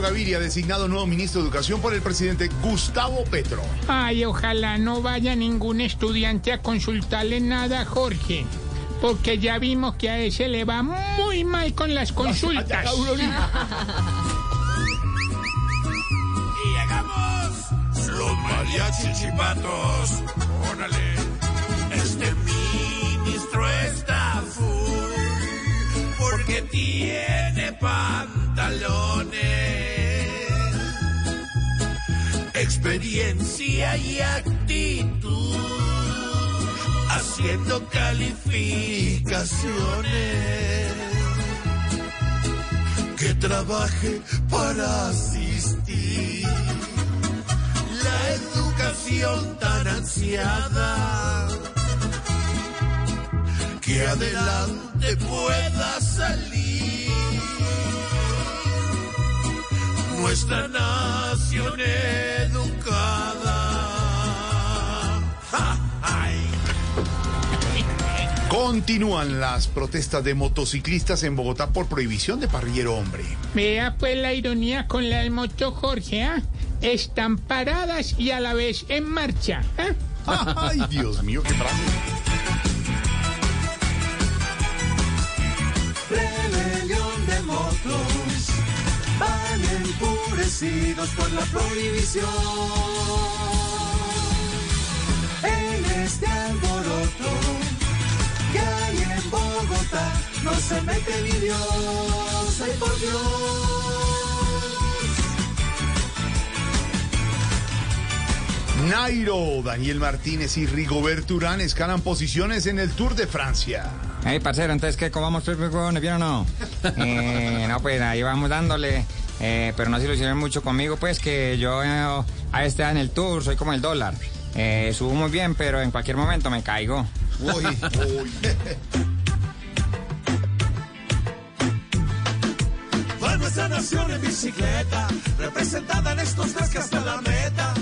Gaviria, designado nuevo ministro de Educación por el presidente Gustavo Petro. Ay, ojalá no vaya ningún estudiante a consultarle nada a Jorge. Porque ya vimos que a ese le va muy mal con las consultas. Y llegamos los mariachis chipatos. Órale. Este ministro está full porque tiene pantalones, experiencia y actitud, haciendo calificaciones. Que trabaje para asistir la educación tan ansiada que adelante pueda salir nuestra nación. Continúan las protestas de motociclistas en Bogotá por prohibición de parrillero hombre. Vea pues la ironía con la moto Jorge, ¿ah? Están paradas y a la vez en marcha. ¿ah? Ay, Dios mío, qué frase. Rebelión de motos, van enfurecidos por la prohibición. No se mete ni Dios, ay por Dios. Nairo, Daniel Martínez y Rigoberto Urán escalan posiciones en el Tour de Francia. Hey, parcero, entonces, ¿qué? ¿Comamos tres huevones, bien o no? Eh, no, pues ahí vamos dándole. Eh, pero no se ilusionen mucho conmigo, pues que yo eh, a este en el tour soy como el dólar. Eh, subo muy bien, pero en cualquier momento me caigo. Uy, uy. nuestra nación en bicicleta, representada en estos tres que hasta la meta.